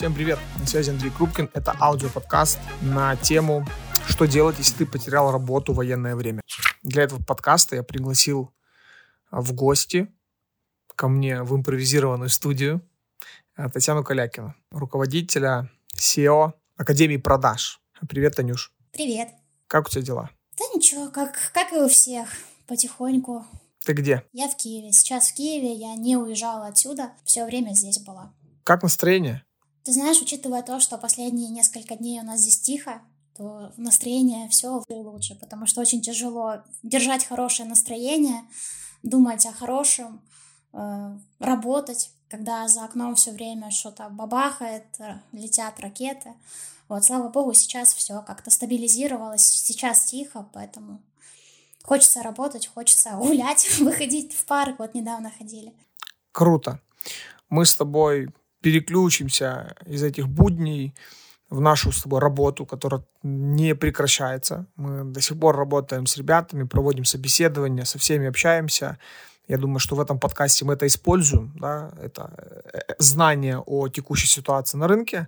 Всем привет! На связи Андрей Крупкин. Это аудиоподкаст на тему «Что делать, если ты потерял работу в военное время?». Для этого подкаста я пригласил в гости ко мне в импровизированную студию Татьяну Калякину, руководителя SEO Академии продаж. Привет, Танюш. Привет. Как у тебя дела? Да ничего, как, как и у всех, потихоньку. Ты где? Я в Киеве. Сейчас в Киеве, я не уезжала отсюда, все время здесь была. Как настроение? Ты знаешь, учитывая то, что последние несколько дней у нас здесь тихо, то настроение все лучше, потому что очень тяжело держать хорошее настроение, думать о хорошем, э, работать, когда за окном все время что-то бабахает, э, летят ракеты. Вот, слава богу, сейчас все как-то стабилизировалось, сейчас тихо, поэтому хочется работать, хочется гулять, выходить в парк. Вот недавно ходили. Круто. Мы с тобой переключимся из этих будней в нашу с тобой работу, которая не прекращается. Мы до сих пор работаем с ребятами, проводим собеседования, со всеми общаемся. Я думаю, что в этом подкасте мы это используем, да, это э, знание о текущей ситуации на рынке.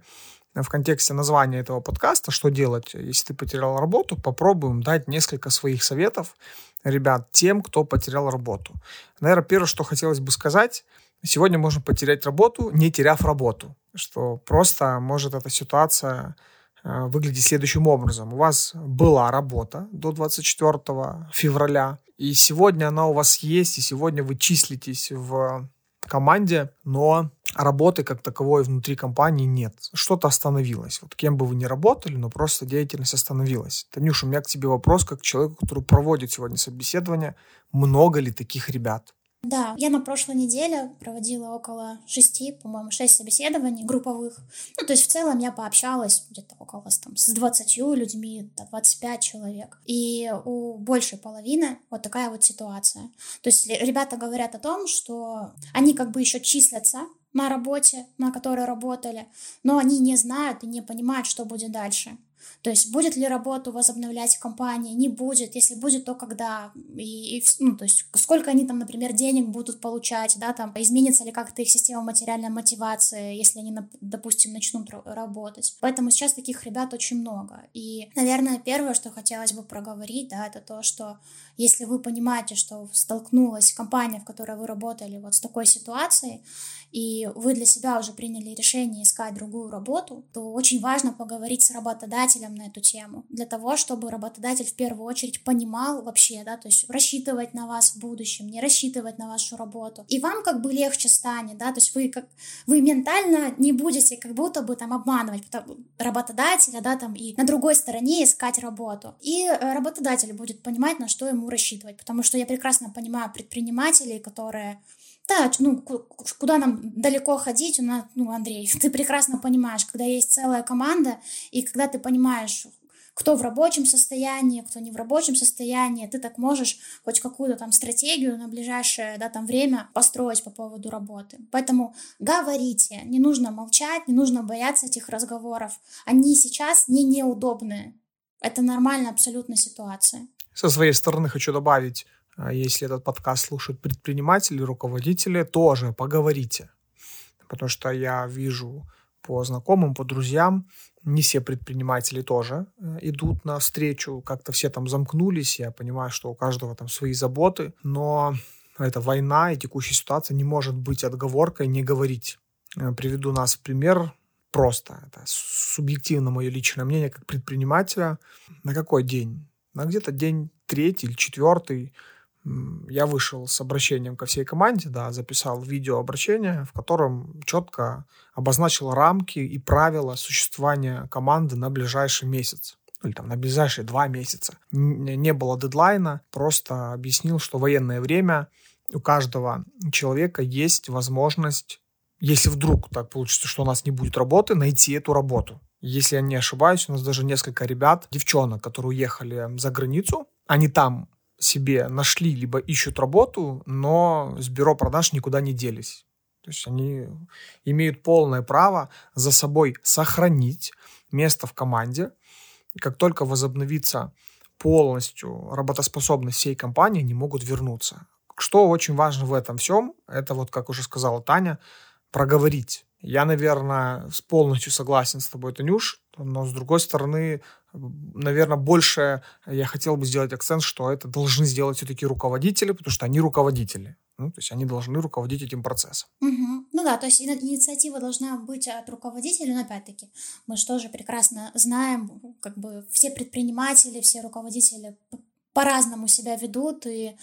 В контексте названия этого подкаста «Что делать, если ты потерял работу?» попробуем дать несколько своих советов, ребят, тем, кто потерял работу. Наверное, первое, что хотелось бы сказать – Сегодня можно потерять работу, не теряв работу. Что просто может эта ситуация э, выглядеть следующим образом. У вас была работа до 24 февраля, и сегодня она у вас есть, и сегодня вы числитесь в команде, но работы как таковой внутри компании нет. Что-то остановилось. Вот кем бы вы ни работали, но просто деятельность остановилась. Танюша, у меня к тебе вопрос, как человеку, который проводит сегодня собеседование. Много ли таких ребят? Да, я на прошлой неделе проводила около шести, по-моему, шесть собеседований групповых. Ну, то есть в целом я пообщалась где-то около там, с 20 людьми, до 25 человек. И у большей половины вот такая вот ситуация. То есть ребята говорят о том, что они как бы еще числятся на работе, на которой работали, но они не знают и не понимают, что будет дальше. То есть будет ли работу возобновлять компания, не будет, если будет, то когда, и, и ну, то есть сколько они там, например, денег будут получать, да, там, изменится ли как-то их система материальной мотивации, если они, допустим, начнут работать. Поэтому сейчас таких ребят очень много. И, наверное, первое, что хотелось бы проговорить, да, это то, что если вы понимаете, что столкнулась компания, в которой вы работали, вот с такой ситуацией, и вы для себя уже приняли решение искать другую работу, то очень важно поговорить с работодателем на эту тему, для того, чтобы работодатель в первую очередь понимал вообще, да, то есть рассчитывать на вас в будущем, не рассчитывать на вашу работу. И вам как бы легче станет, да, то есть вы как вы ментально не будете как будто бы там обманывать работодателя, да, там и на другой стороне искать работу. И э, работодатель будет понимать, на что ему рассчитывать, потому что я прекрасно понимаю предпринимателей, которые да, ну, куда нам далеко ходить, у нас, ну, Андрей, ты прекрасно понимаешь, когда есть целая команда, и когда ты понимаешь, кто в рабочем состоянии, кто не в рабочем состоянии, ты так можешь хоть какую-то там стратегию на ближайшее, да, там время построить по поводу работы. Поэтому говорите, не нужно молчать, не нужно бояться этих разговоров. Они сейчас не неудобные. Это нормальная абсолютно ситуация. Со своей стороны хочу добавить, если этот подкаст слушают предприниматели, руководители, тоже поговорите. Потому что я вижу по знакомым, по друзьям, не все предприниматели тоже э, идут на встречу, как-то все там замкнулись, я понимаю, что у каждого там свои заботы, но эта война и текущая ситуация не может быть отговоркой не говорить. Э, приведу нас пример просто. Это субъективно мое личное мнение как предпринимателя. На какой день? На где-то день третий или четвертый я вышел с обращением ко всей команде, да, записал видеообращение, в котором четко обозначил рамки и правила существования команды на ближайший месяц или там на ближайшие два месяца. Не было дедлайна, просто объяснил, что военное время у каждого человека есть возможность, если вдруг так получится, что у нас не будет работы, найти эту работу. Если я не ошибаюсь, у нас даже несколько ребят, девчонок, которые уехали за границу, они там себе нашли, либо ищут работу, но с бюро продаж никуда не делись. То есть они имеют полное право за собой сохранить место в команде. Как только возобновится полностью работоспособность всей компании, они могут вернуться. Что очень важно в этом всем, это вот, как уже сказала Таня, проговорить. Я, наверное, полностью согласен с тобой, Танюш, но, с другой стороны, наверное, больше я хотел бы сделать акцент, что это должны сделать все-таки руководители, потому что они руководители. Ну, то есть они должны руководить этим процессом. Угу. Ну да, то есть инициатива должна быть от руководителя, но опять-таки мы же тоже прекрасно знаем, как бы все предприниматели, все руководители по-разному себя ведут и,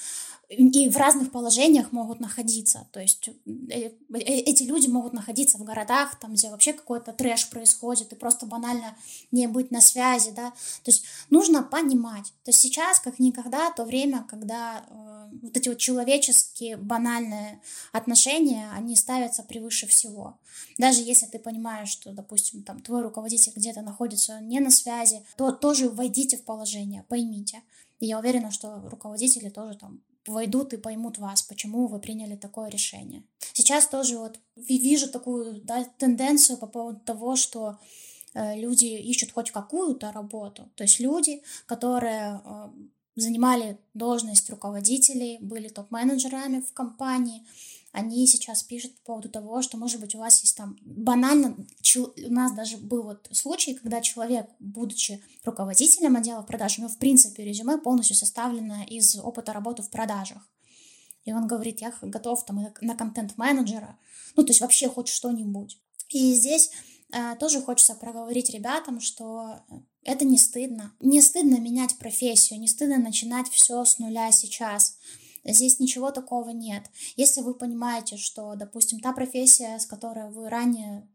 и в разных положениях могут находиться. То есть э, э, эти люди могут находиться в городах, там, где вообще какой-то трэш происходит, и просто банально не быть на связи, да. То есть нужно понимать. То сейчас, как никогда, то время, когда э, вот эти вот человеческие банальные отношения, они ставятся превыше всего. Даже если ты понимаешь, что, допустим, там твой руководитель где-то находится не на связи, то тоже войдите в положение, поймите. И я уверена, что руководители тоже там войдут и поймут вас, почему вы приняли такое решение. Сейчас тоже вот вижу такую да, тенденцию по поводу того, что э, люди ищут хоть какую-то работу. То есть люди, которые э, занимали должность руководителей, были топ-менеджерами в компании, они сейчас пишут по поводу того, что, может быть, у вас есть там банально, у нас даже был вот случай, когда человек, будучи руководителем отдела продаж, у него, в принципе, резюме полностью составлено из опыта работы в продажах. И он говорит, я готов там на контент-менеджера, ну, то есть вообще хоть что-нибудь. И здесь э, тоже хочется проговорить ребятам, что это не стыдно. Не стыдно менять профессию, не стыдно начинать все с нуля сейчас. Здесь ничего такого нет. Если вы понимаете, что, допустим, та профессия, с которой вы ранее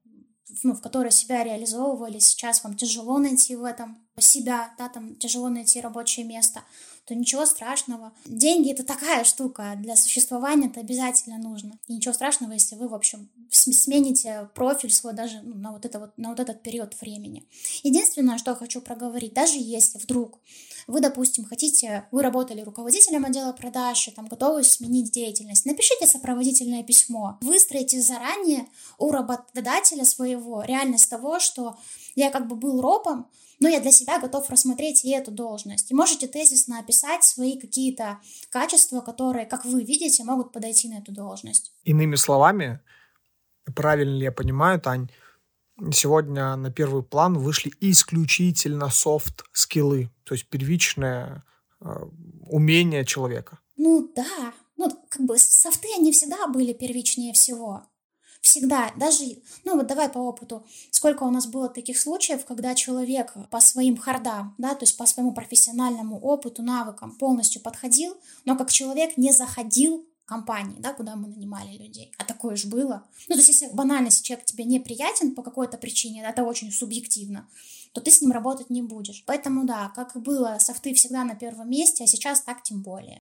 ну, в которой себя реализовывали, сейчас вам тяжело найти в этом себя, да, там тяжело найти рабочее место, то ничего страшного. Деньги — это такая штука, для существования это обязательно нужно. И ничего страшного, если вы, в общем, смените профиль свой даже ну, на, вот это вот, на вот этот период времени. Единственное, что я хочу проговорить, даже если вдруг вы, допустим, хотите, вы работали руководителем отдела продаж, и там готовы сменить деятельность, напишите сопроводительное письмо, выстроите заранее у работодателя своего реальность того, что я как бы был ропом, но я для себя готов рассмотреть и эту должность. И можете тезисно описать свои какие-то качества, которые, как вы видите, могут подойти на эту должность. Иными словами, правильно ли я понимаю, Тань, сегодня на первый план вышли исключительно софт-скиллы, то есть первичное э, умение человека. Ну да, ну как бы софты, они всегда были первичнее всего. Всегда, даже, ну вот давай по опыту, сколько у нас было таких случаев, когда человек по своим хардам, да, то есть по своему профессиональному опыту, навыкам полностью подходил, но как человек не заходил компании, да, куда мы нанимали людей. А такое же было. Ну, то есть, если банально, если человек тебе неприятен по какой-то причине, это очень субъективно, то ты с ним работать не будешь. Поэтому, да, как было, софты всегда на первом месте, а сейчас так тем более.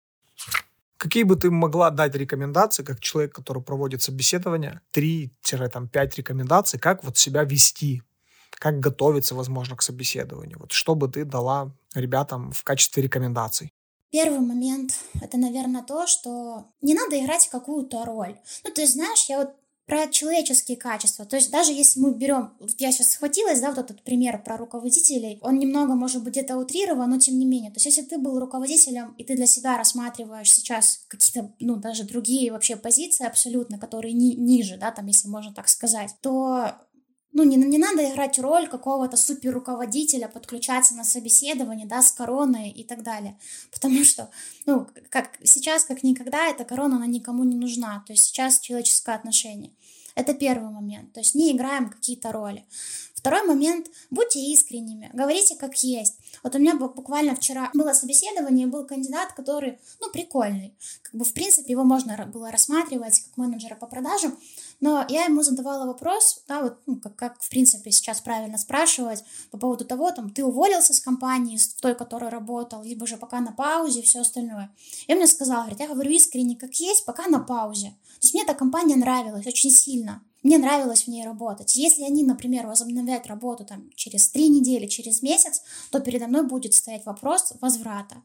Какие бы ты могла дать рекомендации, как человек, который проводит собеседование, 3-5 рекомендаций, как вот себя вести, как готовиться, возможно, к собеседованию? Вот что бы ты дала ребятам в качестве рекомендаций? Первый момент — это, наверное, то, что не надо играть какую-то роль. Ну, то есть, знаешь, я вот про человеческие качества. То есть даже если мы берем, вот я сейчас схватилась, да, вот этот пример про руководителей, он немного, может быть, где-то утрирован, но тем не менее. То есть если ты был руководителем, и ты для себя рассматриваешь сейчас какие-то, ну, даже другие вообще позиции абсолютно, которые ни, ниже, да, там, если можно так сказать, то ну, не, не надо играть роль какого-то супер руководителя, подключаться на собеседование, да, с короной и так далее. Потому что, ну, как сейчас, как никогда, эта корона, она никому не нужна. То есть сейчас человеческое отношение. Это первый момент. То есть не играем какие-то роли. Второй момент, будьте искренними, говорите как есть. Вот у меня буквально вчера было собеседование, был кандидат, который, ну, прикольный. Как бы, в принципе, его можно было рассматривать как менеджера по продажам, но я ему задавала вопрос, да, вот, ну, как, как, в принципе, сейчас правильно спрашивать по поводу того, там, ты уволился с компании, в той, которой работал, либо же пока на паузе, все остальное. И он мне сказал, говорит, я говорю искренне, как есть, пока на паузе. То есть мне эта компания нравилась очень сильно. Мне нравилось в ней работать. Если они, например, возобновят работу там через три недели, через месяц, то передо мной будет стоять вопрос возврата.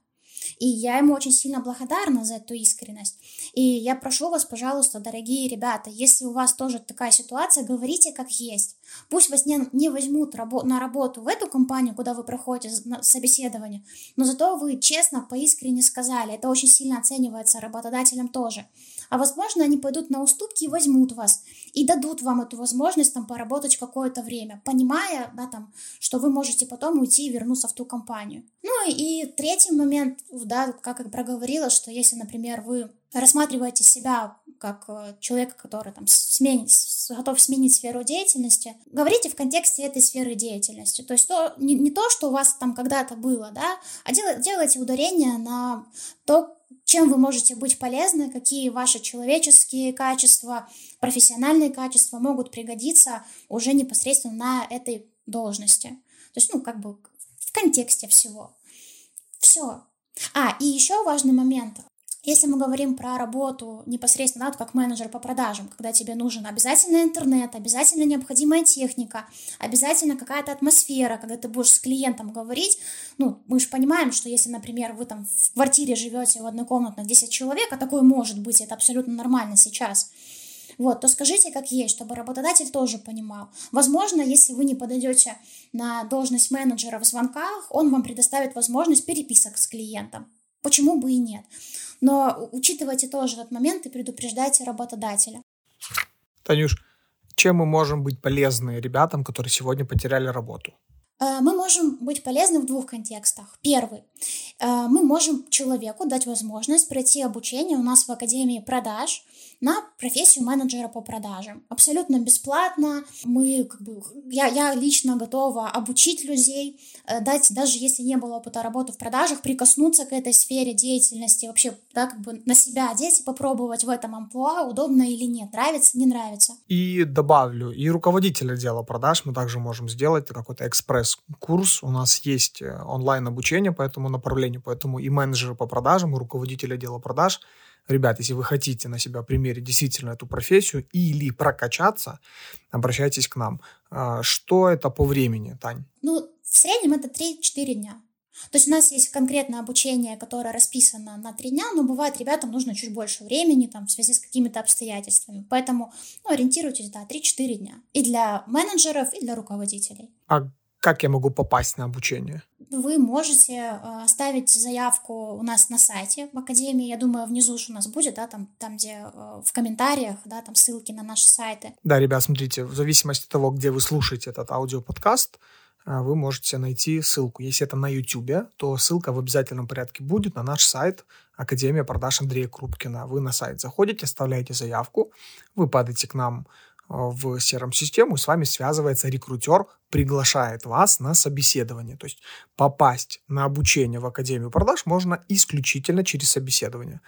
И я ему очень сильно благодарна за эту искренность. И я прошу вас, пожалуйста, дорогие ребята, если у вас тоже такая ситуация, говорите как есть. Пусть вас не, не возьмут рабо- на работу в эту компанию, куда вы проходите собеседование, но зато вы честно, поискренне сказали. Это очень сильно оценивается работодателем тоже. А возможно, они пойдут на уступки и возьмут вас, и дадут вам эту возможность там поработать какое-то время, понимая, да, там, что вы можете потом уйти и вернуться в ту компанию. Ну и третий момент, да, как я проговорила, что если, например, вы рассматриваете себя как э, человека, который там сменит, готов сменить сферу деятельности, говорите в контексте этой сферы деятельности. То есть то, не, не то, что у вас там когда-то было, да, а дел, делайте ударение на то, чем вы можете быть полезны, какие ваши человеческие качества, профессиональные качества могут пригодиться уже непосредственно на этой должности. То есть, ну, как бы в контексте всего. Все. А, и еще важный момент. Если мы говорим про работу непосредственно, как менеджер по продажам, когда тебе нужен обязательно интернет, обязательно необходимая техника, обязательно какая-то атмосфера, когда ты будешь с клиентом говорить, ну, мы же понимаем, что если, например, вы там в квартире живете в на 10 человек, а такое может быть, это абсолютно нормально сейчас, вот, то скажите как есть, чтобы работодатель тоже понимал. Возможно, если вы не подойдете на должность менеджера в звонках, он вам предоставит возможность переписок с клиентом. Почему бы и нет? Но учитывайте тоже этот момент и предупреждайте работодателя. Танюш, чем мы можем быть полезны ребятам, которые сегодня потеряли работу? Э, мы можем быть полезны в двух контекстах. Первый. Э, мы можем человеку дать возможность пройти обучение у нас в Академии продаж на профессию менеджера по продажам. Абсолютно бесплатно. Мы, как бы, я, я лично готова обучить людей, э, дать, даже если не было опыта работы в продажах, прикоснуться к этой сфере деятельности, вообще, да, как бы на себя одеть и попробовать в этом амплуа, удобно или нет, нравится, не нравится. И добавлю, и руководителя дела продаж мы также можем сделать какой-то экспресс-курс. У нас есть э, онлайн-обучение по этому направлению, поэтому и менеджеры по продажам, и руководитель отдела продаж – ребят, если вы хотите на себя примерить действительно эту профессию или прокачаться, обращайтесь к нам. А, что это по времени, Тань? Ну, в среднем это 3-4 дня. То есть у нас есть конкретное обучение, которое расписано на три дня, но бывает ребятам нужно чуть больше времени там, в связи с какими-то обстоятельствами. Поэтому ну, ориентируйтесь, да, 3-4 дня. И для менеджеров, и для руководителей. А как я могу попасть на обучение? Вы можете э, оставить заявку у нас на сайте в Академии. Я думаю, внизу уж у нас будет, да, там, там где э, в комментариях, да, там ссылки на наши сайты. Да, ребят, смотрите, в зависимости от того, где вы слушаете этот аудиоподкаст, э, вы можете найти ссылку. Если это на YouTube, то ссылка в обязательном порядке будет на наш сайт Академия продаж Андрея Крупкина. Вы на сайт заходите, оставляете заявку, вы падаете к нам в CRM-систему, и с вами связывается рекрутер, приглашает вас на собеседование. То есть попасть на обучение в Академию продаж можно исключительно через собеседование.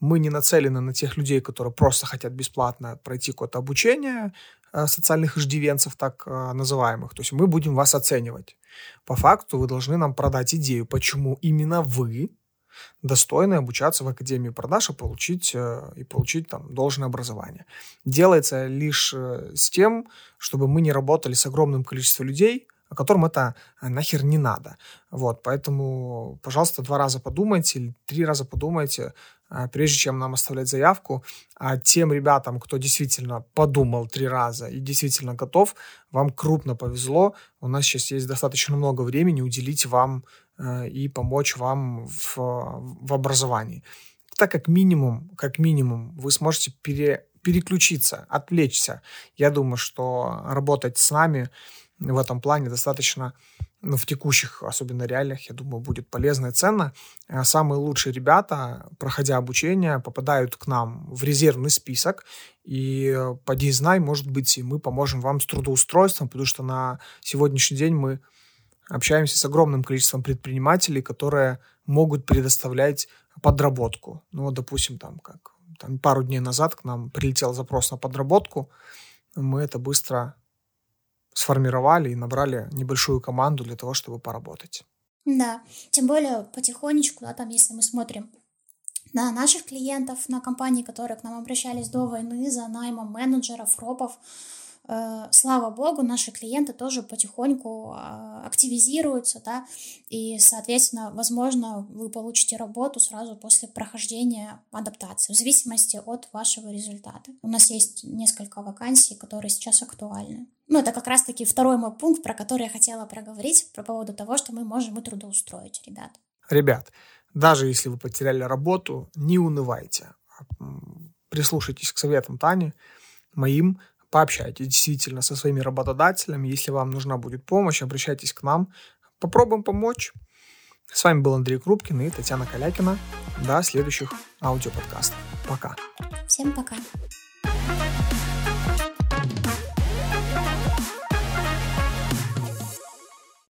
Мы не нацелены на тех людей, которые просто хотят бесплатно пройти какое-то обучение э, социальных иждивенцев, так э, называемых. То есть мы будем вас оценивать. По факту вы должны нам продать идею, почему именно вы достойны обучаться в Академии продаж и получить, э, и получить там должное образование. Делается лишь э, с тем, чтобы мы не работали с огромным количеством людей, которым это э, нахер не надо. Вот, поэтому, пожалуйста, два раза подумайте или три раза подумайте, прежде чем нам оставлять заявку. А тем ребятам, кто действительно подумал три раза и действительно готов, вам крупно повезло. У нас сейчас есть достаточно много времени уделить вам Э, и помочь вам в, в образовании. Так как минимум, как минимум, вы сможете пере, переключиться, отвлечься. Я думаю, что работать с нами в этом плане достаточно, ну, в текущих, особенно реалиях, я думаю, будет полезно и ценно. Э, самые лучшие ребята, проходя обучение, попадают к нам в резервный список, и поди знай, может быть, и мы поможем вам с трудоустройством, потому что на сегодняшний день мы общаемся с огромным количеством предпринимателей, которые могут предоставлять подработку. Ну, вот, допустим, там, как там, пару дней назад к нам прилетел запрос на подработку, мы это быстро сформировали и набрали небольшую команду для того, чтобы поработать. Да, тем более потихонечку, да, там, если мы смотрим на наших клиентов, на компании, которые к нам обращались до войны за наймом менеджеров, ропов, слава богу, наши клиенты тоже потихоньку э, активизируются, да, и, соответственно, возможно, вы получите работу сразу после прохождения адаптации, в зависимости от вашего результата. У нас есть несколько вакансий, которые сейчас актуальны. Ну, это как раз-таки второй мой пункт, про который я хотела проговорить, по поводу того, что мы можем и трудоустроить ребят. Ребят, даже если вы потеряли работу, не унывайте. Прислушайтесь к советам Тани, моим, пообщайтесь действительно со своими работодателями. Если вам нужна будет помощь, обращайтесь к нам. Попробуем помочь. С вами был Андрей Крупкин и Татьяна Калякина. До следующих аудиоподкастов. Пока. Всем пока.